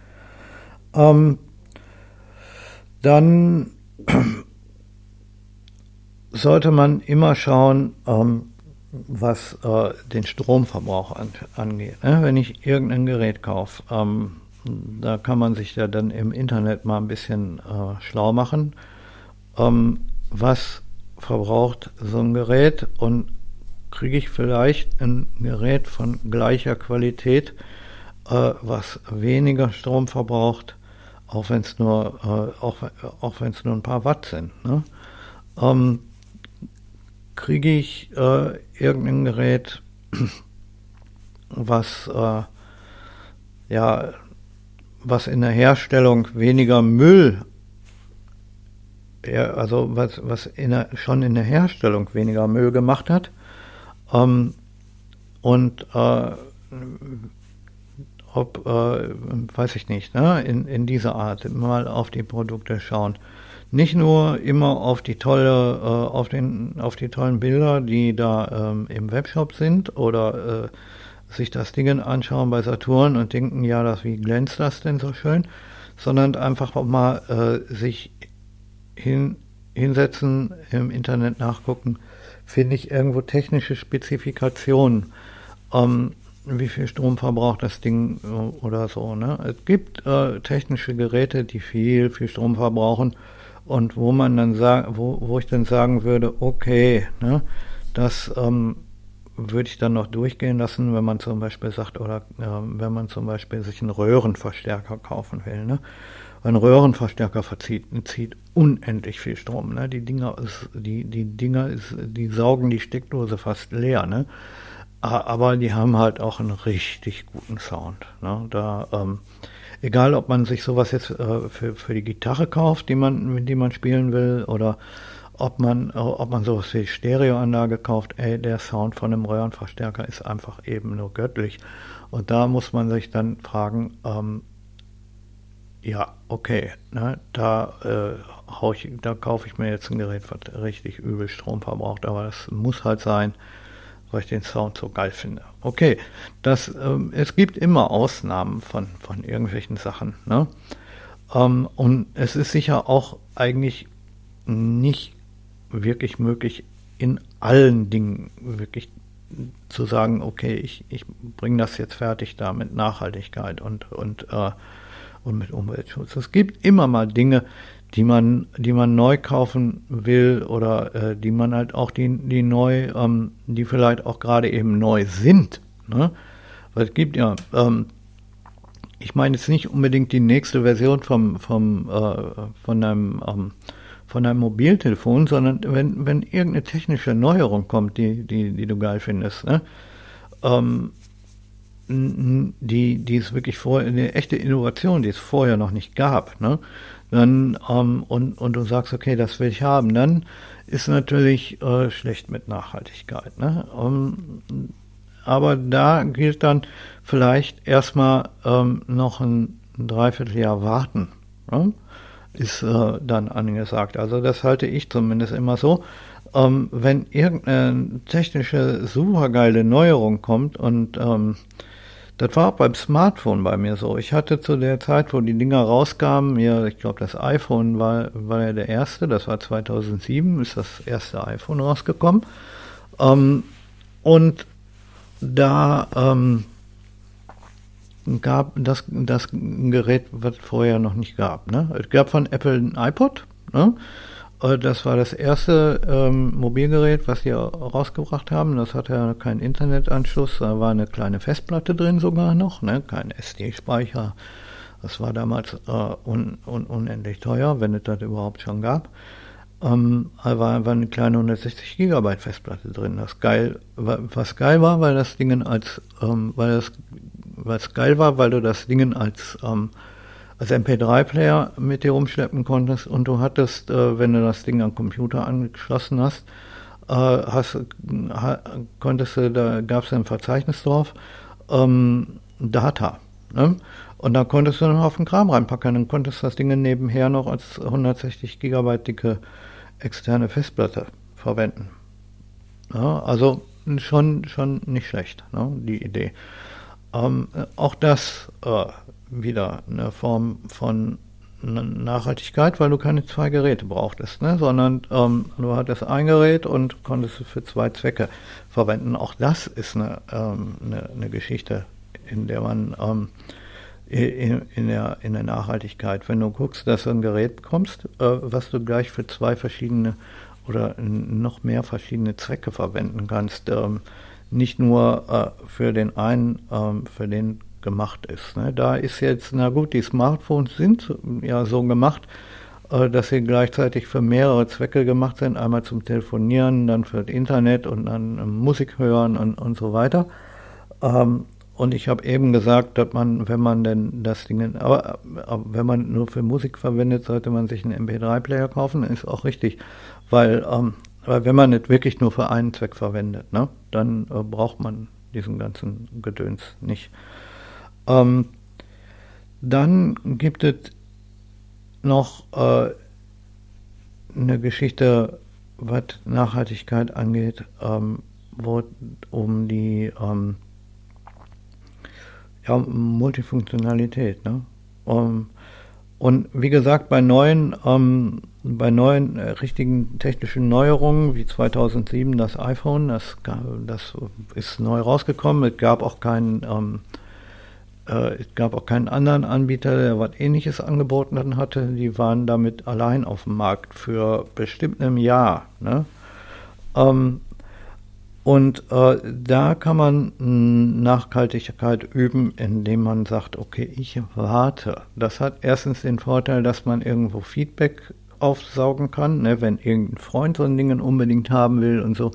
Ähm, dann <clears throat> sollte man immer schauen, ähm, was äh, den Stromverbrauch an, angeht. Ne? Wenn ich irgendein Gerät kaufe, ähm, da kann man sich ja dann im Internet mal ein bisschen äh, schlau machen, ähm, was verbraucht so ein Gerät und kriege ich vielleicht ein Gerät von gleicher Qualität, äh, was weniger Strom verbraucht, auch wenn es nur, äh, auch, auch nur ein paar Watt sind. Ne? Ähm, kriege ich äh, irgendein Gerät, was äh, ja, was in der Herstellung weniger Müll, ja, also was, was in der, schon in der Herstellung weniger Müll gemacht hat. Ähm, und äh, ob, äh, weiß ich nicht, ne, in, in dieser Art mal auf die Produkte schauen. Nicht nur immer auf die tolle, äh, auf den, auf die tollen Bilder, die da ähm, im Webshop sind oder äh, sich das Ding anschauen bei Saturn und denken, ja, das, wie glänzt das denn so schön, sondern einfach mal äh, sich hin, hinsetzen, im Internet nachgucken, finde ich irgendwo technische Spezifikationen, ähm, wie viel Strom verbraucht das Ding äh, oder so. Ne? Es gibt äh, technische Geräte, die viel, viel Strom verbrauchen und wo man dann sagt, wo, wo ich dann sagen würde, okay, ne, das ähm, würde ich dann noch durchgehen lassen, wenn man zum Beispiel sagt, oder äh, wenn man zum Beispiel sich einen Röhrenverstärker kaufen will. Ne? Ein Röhrenverstärker verzieht, zieht unendlich viel Strom. Ne? Die Dinger, die, die Dinger, die saugen die Steckdose fast leer. Ne? Aber die haben halt auch einen richtig guten Sound. Ne? Da, ähm, egal, ob man sich sowas jetzt äh, für, für die Gitarre kauft, die man, mit die man spielen will, oder ob man, ob man sowas wie Stereoanlage kauft, ey, der Sound von einem Röhrenverstärker ist einfach eben nur göttlich. Und da muss man sich dann fragen, ähm, ja, okay, ne, da, äh, ich, da kaufe ich mir jetzt ein Gerät, was richtig übel Strom verbraucht, aber das muss halt sein, weil ich den Sound so geil finde. Okay, das, ähm, es gibt immer Ausnahmen von, von irgendwelchen Sachen, ne? Ähm, und es ist sicher auch eigentlich nicht wirklich möglich, in allen Dingen wirklich zu sagen, okay, ich, ich bringe das jetzt fertig da mit Nachhaltigkeit und, und, äh, und mit Umweltschutz. Es gibt immer mal Dinge, die man, die man neu kaufen will oder äh, die man halt auch die, die neu, ähm, die vielleicht auch gerade eben neu sind. Ne? Weil es gibt ja, ähm, ich meine jetzt nicht unbedingt die nächste Version vom, vom, äh, von einem ähm, von einem Mobiltelefon, sondern wenn, wenn irgendeine technische Neuerung kommt, die, die, die du geil findest, ne? ähm, die, die es wirklich vorher, eine echte Innovation, die es vorher noch nicht gab, ne? Dann, ähm, und, und du sagst, okay, das will ich haben, dann ist natürlich äh, schlecht mit Nachhaltigkeit. Ne? Ähm, aber da gilt dann vielleicht erstmal ähm, noch ein, ein Dreivierteljahr warten. Ne? ist äh, dann angesagt. Also das halte ich zumindest immer so. Ähm, wenn irgendeine technische supergeile Neuerung kommt und ähm, das war auch beim Smartphone bei mir so. Ich hatte zu der Zeit, wo die Dinger rauskamen, ja, ich glaube, das iPhone war, war ja der erste, das war 2007, ist das erste iPhone rausgekommen. Ähm, und da ähm, gab das, das Gerät, was vorher noch nicht gab. Ne? Es gab von Apple ein iPod. Ne? Äh, das war das erste ähm, Mobilgerät, was sie rausgebracht haben. Das hatte ja keinen Internetanschluss. Da war eine kleine Festplatte drin sogar noch, ne? kein SD-Speicher. Das war damals äh, un, un, unendlich teuer, wenn es das überhaupt schon gab. Ähm, da war einfach eine kleine 160 Gigabyte Festplatte drin. Das geil, was geil war, weil das Ding als, ähm, weil das was geil war, weil du das Ding als, ähm, als MP3-Player mit dir rumschleppen konntest und du hattest, äh, wenn du das Ding am Computer angeschlossen hast, äh, hast ha, konntest du, da gab es ein Verzeichnis drauf, ähm, Data. Ne? Und da konntest du dann auf den Kram reinpacken, dann konntest das Ding nebenher noch als 160 Gigabyte dicke externe Festplatte verwenden. Ja, also schon, schon nicht schlecht, ne, die Idee. Ähm, auch das äh, wieder eine Form von Nachhaltigkeit, weil du keine zwei Geräte brauchtest, ne? sondern ähm, du hattest ein Gerät und konntest es für zwei Zwecke verwenden. Auch das ist eine, ähm, eine, eine Geschichte, in der man ähm, in, in, der, in der Nachhaltigkeit, wenn du guckst, dass du ein Gerät bekommst, äh, was du gleich für zwei verschiedene oder noch mehr verschiedene Zwecke verwenden kannst. Ähm, nicht nur äh, für den einen, ähm, für den gemacht ist. Ne? Da ist jetzt, na gut, die Smartphones sind ja so gemacht, äh, dass sie gleichzeitig für mehrere Zwecke gemacht sind. Einmal zum Telefonieren, dann für das Internet und dann ähm, Musik hören und, und so weiter. Ähm, und ich habe eben gesagt, dass man, wenn man denn das Ding, aber, aber, wenn man nur für Musik verwendet, sollte man sich einen MP3-Player kaufen, ist auch richtig, weil, ähm, wenn man nicht wirklich nur für einen Zweck verwendet, ne, dann äh, braucht man diesen ganzen Gedöns nicht. Ähm, dann gibt es noch äh, eine Geschichte, was Nachhaltigkeit angeht, ähm, wo um die ähm, ja, Multifunktionalität. Ne? Um, ähm, und wie gesagt, bei neuen, ähm, bei neuen äh, richtigen technischen Neuerungen wie 2007 das iPhone, das, das ist neu rausgekommen. Es gab auch keinen, ähm, äh, es gab auch keinen anderen Anbieter, der was Ähnliches angeboten hatte. Die waren damit allein auf dem Markt für bestimmt ein Jahr. Ne? Ähm, und äh, da kann man Nachhaltigkeit üben, indem man sagt, okay, ich warte. Das hat erstens den Vorteil, dass man irgendwo Feedback aufsaugen kann, ne? wenn irgendein Freund so ein Ding unbedingt haben will und so,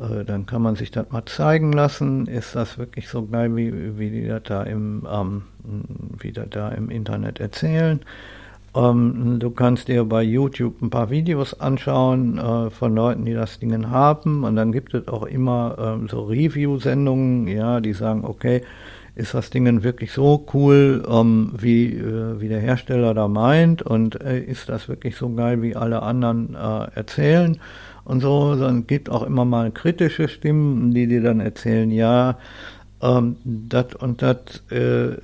äh, dann kann man sich das mal zeigen lassen. Ist das wirklich so geil, wie, wie die das da im, ähm, wie das da im Internet erzählen? Ähm, du kannst dir bei YouTube ein paar Videos anschauen äh, von Leuten, die das Ding haben. Und dann gibt es auch immer ähm, so Review-Sendungen, ja, die sagen, okay, ist das Ding wirklich so cool, ähm, wie, äh, wie der Hersteller da meint? Und äh, ist das wirklich so geil, wie alle anderen äh, erzählen? Und so, dann gibt auch immer mal kritische Stimmen, die dir dann erzählen, ja, ähm, das und das äh,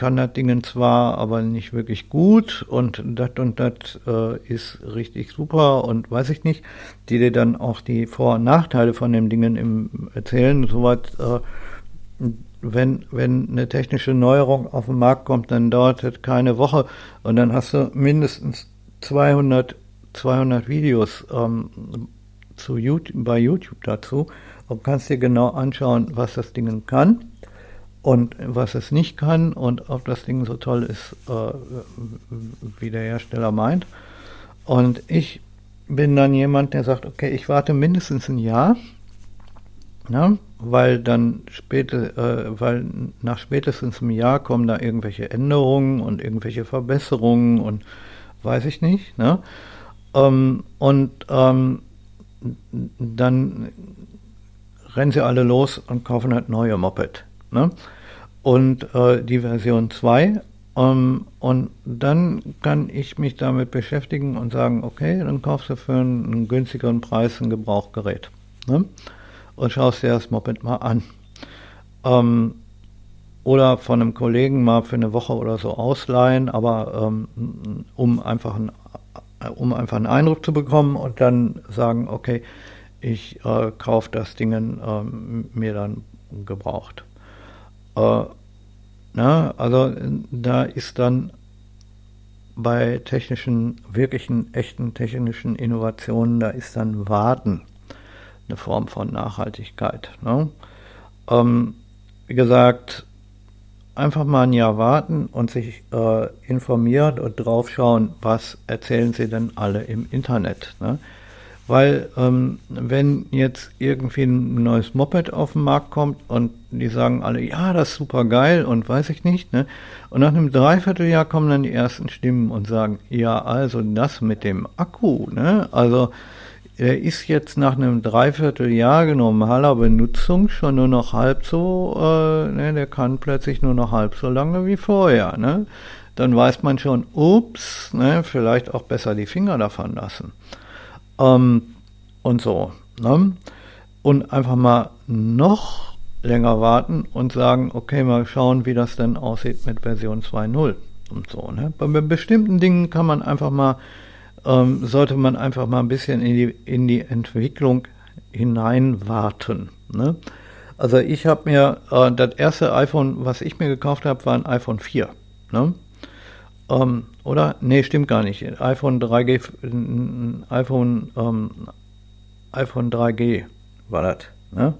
kann das Ding zwar, aber nicht wirklich gut und das und das äh, ist richtig super und weiß ich nicht, die dir dann auch die Vor- und Nachteile von dem Dingen im erzählen, soweit äh, wenn, wenn eine technische Neuerung auf den Markt kommt, dann dauert das keine Woche und dann hast du mindestens 200, 200 Videos ähm, zu YouTube, bei YouTube dazu und kannst dir genau anschauen, was das Ding kann und was es nicht kann und ob das Ding so toll ist, äh, wie der Hersteller meint. Und ich bin dann jemand, der sagt, okay, ich warte mindestens ein Jahr, ne, weil dann später, äh, weil nach spätestens einem Jahr kommen da irgendwelche Änderungen und irgendwelche Verbesserungen und weiß ich nicht. Ne? Ähm, und ähm, dann rennen sie alle los und kaufen halt neue Moped. Ne? Und äh, die Version 2. Ähm, und dann kann ich mich damit beschäftigen und sagen, okay, dann kaufst du für einen, günstigeren Preis ein Gebrauchgerät. Ne? Und schaust dir das Moped mal an. Ähm, oder von einem Kollegen mal für eine Woche oder so ausleihen, aber ähm, um einfach ein, um einfach einen Eindruck zu bekommen und dann sagen, okay, ich äh, kaufe das Ding ähm, mir dann gebraucht. Äh, na, also da ist dann bei technischen, wirklichen, echten technischen Innovationen, da ist dann Warten eine Form von Nachhaltigkeit. Ne? Ähm, wie gesagt, einfach mal ein Jahr warten und sich äh, informieren und draufschauen, was erzählen sie denn alle im Internet. Ne? Weil ähm, wenn jetzt irgendwie ein neues Moped auf den Markt kommt und die sagen alle, ja, das ist super geil und weiß ich nicht, ne? Und nach einem Dreivierteljahr kommen dann die ersten Stimmen und sagen, ja, also das mit dem Akku, ne? Also er ist jetzt nach einem Dreivierteljahr normaler Benutzung schon nur noch halb so, äh, ne, der kann plötzlich nur noch halb so lange wie vorher, ne? Dann weiß man schon, ups, ne, vielleicht auch besser die Finger davon lassen. Ähm, und so. Ne? Und einfach mal noch länger warten und sagen, okay, mal schauen, wie das denn aussieht mit Version 2.0 und so. Ne? Bei bestimmten Dingen kann man einfach mal, ähm, sollte man einfach mal ein bisschen in die, in die Entwicklung hineinwarten. Ne? Also ich habe mir, äh, das erste iPhone, was ich mir gekauft habe, war ein iPhone 4. Ne? Ähm, oder? Nee, stimmt gar nicht. iPhone 3G, iPhone, ähm, iPhone 3G war das. Ne?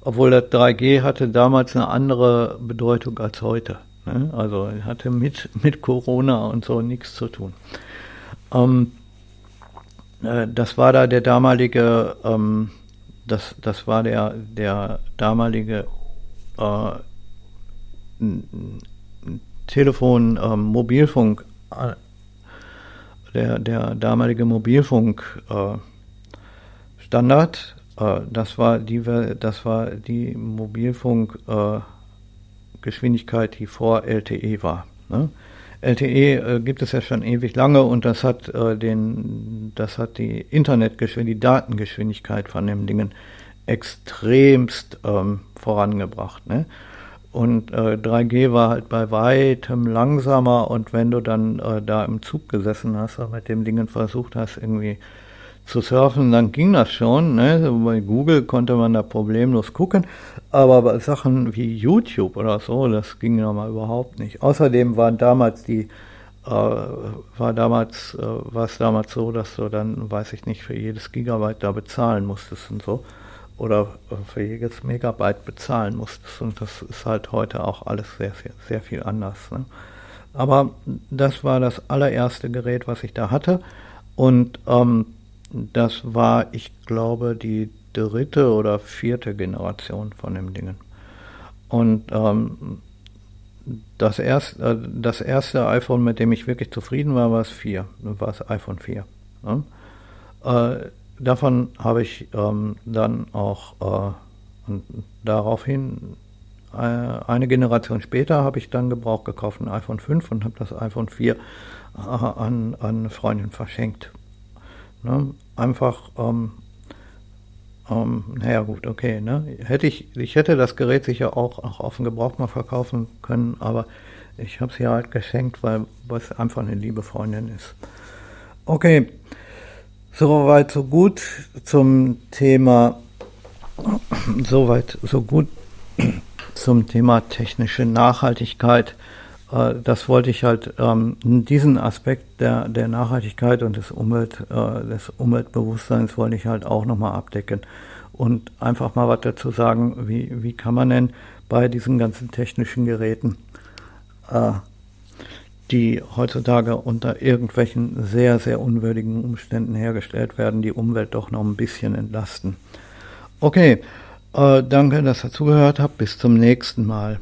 Obwohl das 3G hatte damals eine andere Bedeutung als heute. Ne? Also hatte mit, mit Corona und so nichts zu tun. Ähm, äh, das war da der damalige, ähm, das, das war der, der damalige äh, Telefon, ähm, Mobilfunk, der, der damalige Mobilfunk äh, äh, das war die, das war die Mobilfunkgeschwindigkeit, äh, die vor LTE war. Ne? LTE äh, gibt es ja schon ewig lange und das hat äh, den, das hat die Internetgeschwindigkeit, die Datengeschwindigkeit von dem Dingen extremst ähm, vorangebracht. Ne? Und äh, 3G war halt bei weitem langsamer und wenn du dann äh, da im Zug gesessen hast und mit dem Dingen versucht hast, irgendwie zu surfen, dann ging das schon. Ne? Bei Google konnte man da problemlos gucken, aber bei Sachen wie YouTube oder so, das ging nochmal überhaupt nicht. Außerdem waren damals die äh, war damals äh, war es damals so, dass du dann, weiß ich nicht, für jedes Gigabyte da bezahlen musstest und so oder für jedes Megabyte bezahlen musstest und das ist halt heute auch alles sehr sehr, sehr viel anders. Ne? Aber das war das allererste Gerät, was ich da hatte und ähm, das war, ich glaube, die dritte oder vierte Generation von dem Dingen. Und ähm, das, erst, äh, das erste iPhone, mit dem ich wirklich zufrieden war, war es 4, war es iPhone 4. Ne? Äh, davon habe ich ähm, dann auch äh, daraufhin äh, eine Generation später habe ich dann Gebrauch gekauft, ein iPhone 5 und habe das iPhone 4 äh, an, an eine Freundin verschenkt. Ne? Einfach, ähm, ähm, naja gut, okay. Ne? Hätte ich, ich hätte das Gerät sicher auch, auch auf dem Gebrauch mal verkaufen können, aber ich habe es ihr halt geschenkt, weil es einfach eine liebe Freundin ist. Okay, soweit so gut zum Thema, soweit so gut zum Thema technische Nachhaltigkeit. Äh, das wollte ich halt, ähm, diesen Aspekt der, der Nachhaltigkeit und des, Umwelt, äh, des Umweltbewusstseins wollte ich halt auch nochmal abdecken und einfach mal was dazu sagen, wie, wie kann man denn bei diesen ganzen technischen Geräten, äh, die heutzutage unter irgendwelchen sehr, sehr unwürdigen Umständen hergestellt werden, die Umwelt doch noch ein bisschen entlasten. Okay, äh, danke, dass ihr zugehört habt. Bis zum nächsten Mal.